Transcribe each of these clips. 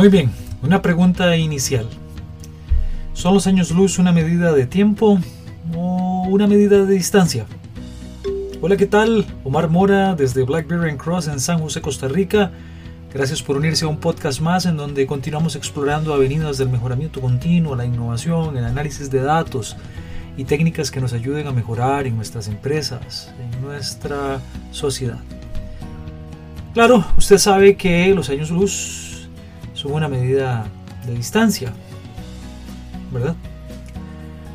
Muy bien, una pregunta inicial. ¿Son los años luz una medida de tiempo o una medida de distancia? Hola, ¿qué tal? Omar Mora desde Blackberry Cross en San José, Costa Rica. Gracias por unirse a un podcast más en donde continuamos explorando avenidas del mejoramiento continuo, la innovación, el análisis de datos y técnicas que nos ayuden a mejorar en nuestras empresas, en nuestra sociedad. Claro, usted sabe que los años luz son una medida de distancia, ¿verdad?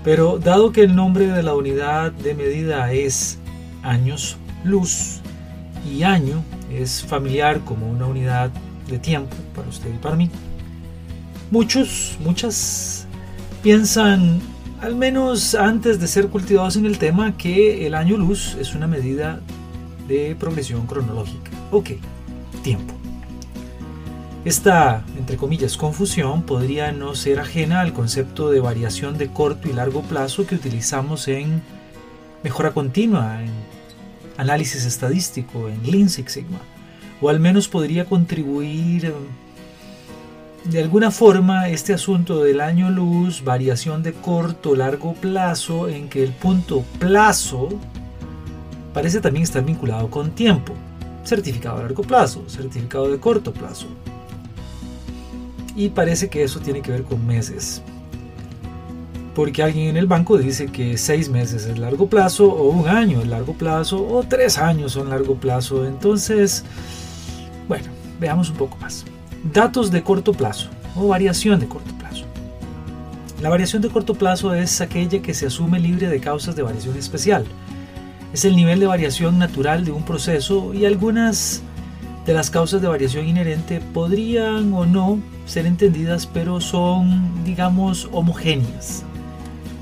Pero dado que el nombre de la unidad de medida es años luz y año es familiar como una unidad de tiempo para usted y para mí, muchos, muchas piensan, al menos antes de ser cultivados en el tema, que el año luz es una medida de progresión cronológica. Ok, tiempo. Esta, entre comillas, confusión podría no ser ajena al concepto de variación de corto y largo plazo que utilizamos en mejora continua, en análisis estadístico, en Lean Six Sigma, o al menos podría contribuir em, de alguna forma este asunto del año luz, variación de corto largo plazo, en que el punto plazo parece también estar vinculado con tiempo. Certificado de largo plazo, certificado de corto plazo y parece que eso tiene que ver con meses. Porque alguien en el banco dice que seis meses es largo plazo, o un año es largo plazo, o tres años son largo plazo. Entonces, bueno, veamos un poco más. Datos de corto plazo o variación de corto plazo. La variación de corto plazo es aquella que se asume libre de causas de variación especial. Es el nivel de variación natural de un proceso y algunas de las causas de variación inherente podrían o no ser entendidas, pero son, digamos, homogéneas.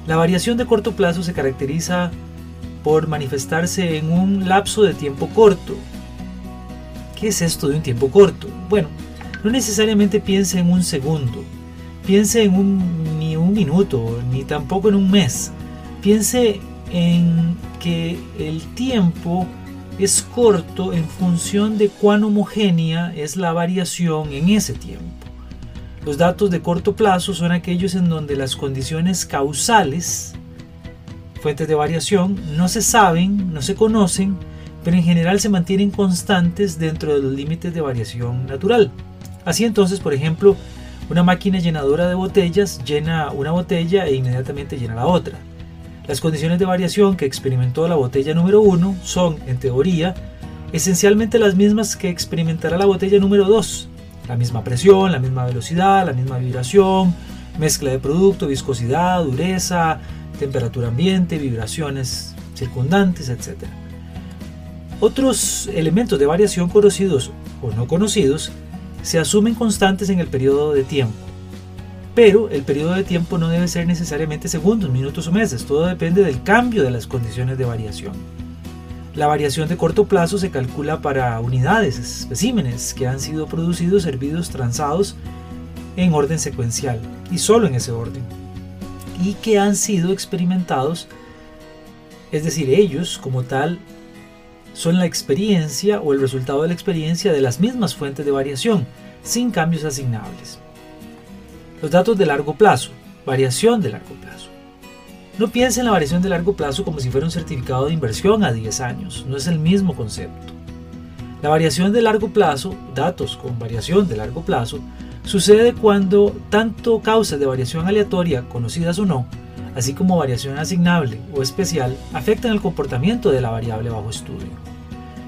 La variación de corto plazo se caracteriza por manifestarse en un lapso de tiempo corto. ¿Qué es esto de un tiempo corto? Bueno, no necesariamente piense en un segundo, piense en un, ni un minuto, ni tampoco en un mes. Piense en que el tiempo es corto en función de cuán homogénea es la variación en ese tiempo. Los datos de corto plazo son aquellos en donde las condiciones causales, fuentes de variación, no se saben, no se conocen, pero en general se mantienen constantes dentro de los límites de variación natural. Así entonces, por ejemplo, una máquina llenadora de botellas llena una botella e inmediatamente llena la otra. Las condiciones de variación que experimentó la botella número 1 son, en teoría, esencialmente las mismas que experimentará la botella número 2. La misma presión, la misma velocidad, la misma vibración, mezcla de producto, viscosidad, dureza, temperatura ambiente, vibraciones circundantes, etc. Otros elementos de variación conocidos o no conocidos se asumen constantes en el periodo de tiempo pero el periodo de tiempo no debe ser necesariamente segundos, minutos o meses, todo depende del cambio de las condiciones de variación. La variación de corto plazo se calcula para unidades, especímenes que han sido producidos, servidos, transados en orden secuencial y solo en ese orden, y que han sido experimentados, es decir, ellos como tal son la experiencia o el resultado de la experiencia de las mismas fuentes de variación, sin cambios asignables. Los datos de largo plazo, variación de largo plazo. No piense en la variación de largo plazo como si fuera un certificado de inversión a 10 años, no es el mismo concepto. La variación de largo plazo, datos con variación de largo plazo, sucede cuando tanto causas de variación aleatoria, conocidas o no, así como variación asignable o especial, afectan el comportamiento de la variable bajo estudio.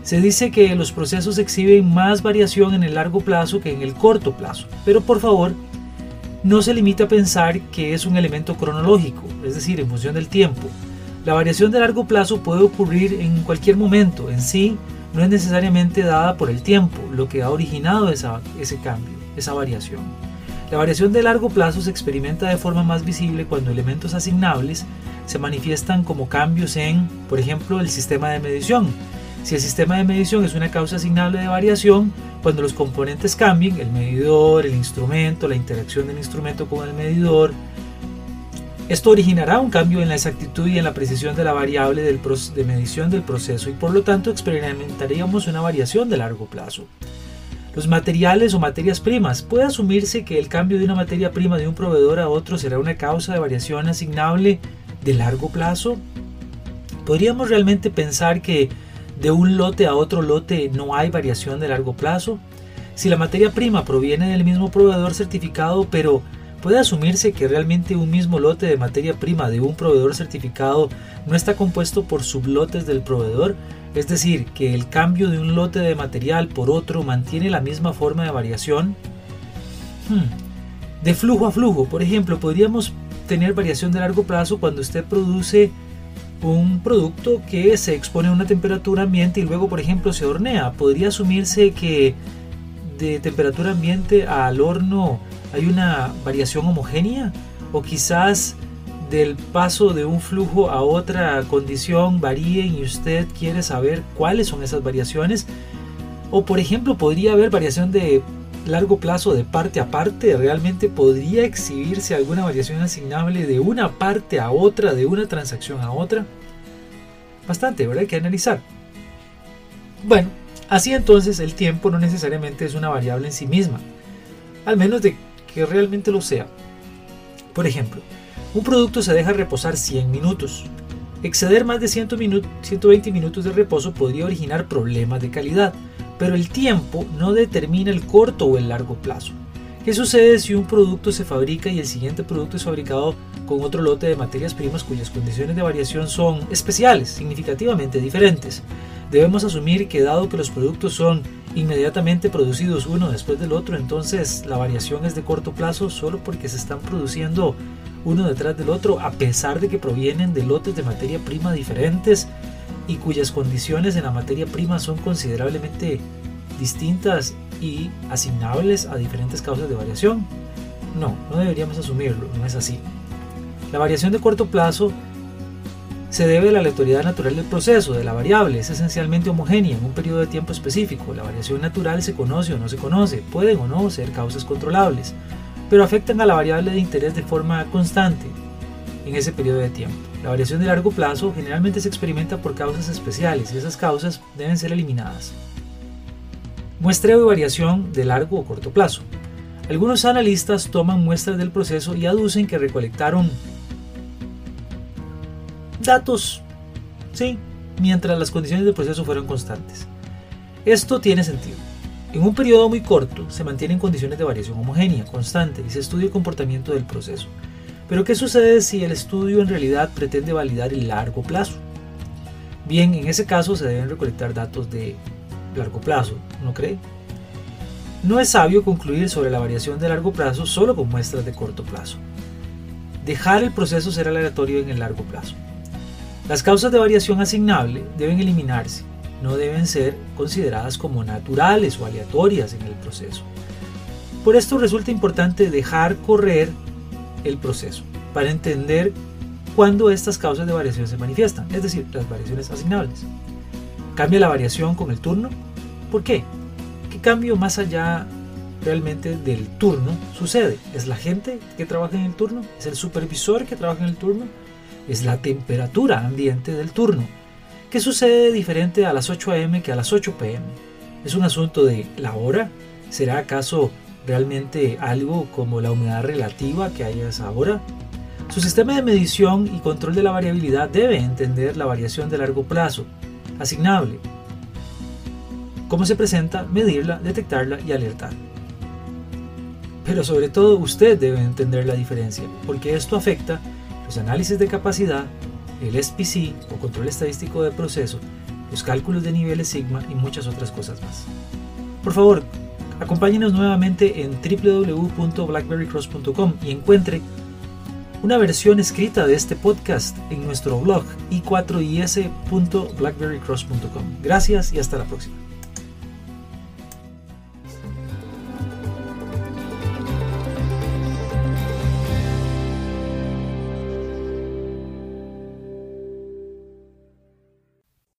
Se dice que los procesos exhiben más variación en el largo plazo que en el corto plazo, pero por favor no se limita a pensar que es un elemento cronológico, es decir, en función del tiempo. La variación de largo plazo puede ocurrir en cualquier momento, en sí no es necesariamente dada por el tiempo, lo que ha originado ese cambio, esa variación. La variación de largo plazo se experimenta de forma más visible cuando elementos asignables se manifiestan como cambios en, por ejemplo, el sistema de medición. Si el sistema de medición es una causa asignable de variación, cuando los componentes cambien, el medidor, el instrumento, la interacción del instrumento con el medidor, esto originará un cambio en la exactitud y en la precisión de la variable de medición del proceso y por lo tanto experimentaríamos una variación de largo plazo. Los materiales o materias primas. Puede asumirse que el cambio de una materia prima de un proveedor a otro será una causa de variación asignable de largo plazo. ¿Podríamos realmente pensar que de un lote a otro lote no hay variación de largo plazo? Si la materia prima proviene del mismo proveedor certificado pero Puede asumirse que realmente un mismo lote de materia prima de un proveedor certificado no está compuesto por sublotes del proveedor, es decir, que el cambio de un lote de material por otro mantiene la misma forma de variación. Hmm. De flujo a flujo, por ejemplo, podríamos tener variación de largo plazo cuando usted produce un producto que se expone a una temperatura ambiente y luego, por ejemplo, se hornea. Podría asumirse que de temperatura ambiente al horno hay una variación homogénea o quizás del paso de un flujo a otra condición varíen y usted quiere saber cuáles son esas variaciones o por ejemplo podría haber variación de largo plazo de parte a parte realmente podría exhibirse alguna variación asignable de una parte a otra de una transacción a otra bastante verdad hay que analizar bueno así entonces el tiempo no necesariamente es una variable en sí misma al menos de que realmente lo sea. Por ejemplo, un producto se deja reposar 100 minutos. Exceder más de 120 minutos de reposo podría originar problemas de calidad, pero el tiempo no determina el corto o el largo plazo. ¿Qué sucede si un producto se fabrica y el siguiente producto es fabricado con otro lote de materias primas cuyas condiciones de variación son especiales, significativamente diferentes? Debemos asumir que dado que los productos son inmediatamente producidos uno después del otro, entonces la variación es de corto plazo solo porque se están produciendo uno detrás del otro, a pesar de que provienen de lotes de materia prima diferentes y cuyas condiciones en la materia prima son considerablemente distintas y asignables a diferentes causas de variación. No, no deberíamos asumirlo, no es así. La variación de corto plazo se debe a la aleatoriedad natural del proceso, de la variable, es esencialmente homogénea en un periodo de tiempo específico. La variación natural se conoce o no se conoce, pueden o no ser causas controlables, pero afectan a la variable de interés de forma constante en ese periodo de tiempo. La variación de largo plazo generalmente se experimenta por causas especiales y esas causas deben ser eliminadas. Muestreo de variación de largo o corto plazo. Algunos analistas toman muestras del proceso y aducen que recolectaron datos, sí, mientras las condiciones del proceso fueron constantes. Esto tiene sentido. En un periodo muy corto se mantienen condiciones de variación homogénea, constante, y se estudia el comportamiento del proceso. Pero ¿qué sucede si el estudio en realidad pretende validar el largo plazo? Bien, en ese caso se deben recolectar datos de largo plazo, ¿no cree? No es sabio concluir sobre la variación de largo plazo solo con muestras de corto plazo. Dejar el proceso ser aleatorio en el largo plazo. Las causas de variación asignable deben eliminarse, no deben ser consideradas como naturales o aleatorias en el proceso. Por esto resulta importante dejar correr el proceso para entender cuándo estas causas de variación se manifiestan, es decir, las variaciones asignables. ¿Cambia la variación con el turno? ¿Por qué? ¿Qué cambio más allá realmente del turno sucede? ¿Es la gente que trabaja en el turno? ¿Es el supervisor que trabaja en el turno? es la temperatura ambiente del turno. ¿Qué sucede diferente a las 8 am que a las 8 pm? ¿Es un asunto de la hora? ¿Será acaso realmente algo como la humedad relativa que hay a esa hora? Su sistema de medición y control de la variabilidad debe entender la variación de largo plazo, asignable, cómo se presenta, medirla, detectarla y alertar. Pero sobre todo usted debe entender la diferencia, porque esto afecta los análisis de capacidad, el SPC o control estadístico de proceso, los cálculos de niveles sigma y muchas otras cosas más. Por favor, acompáñenos nuevamente en www.blackberrycross.com y encuentre una versión escrita de este podcast en nuestro blog i4is.blackberrycross.com. Gracias y hasta la próxima.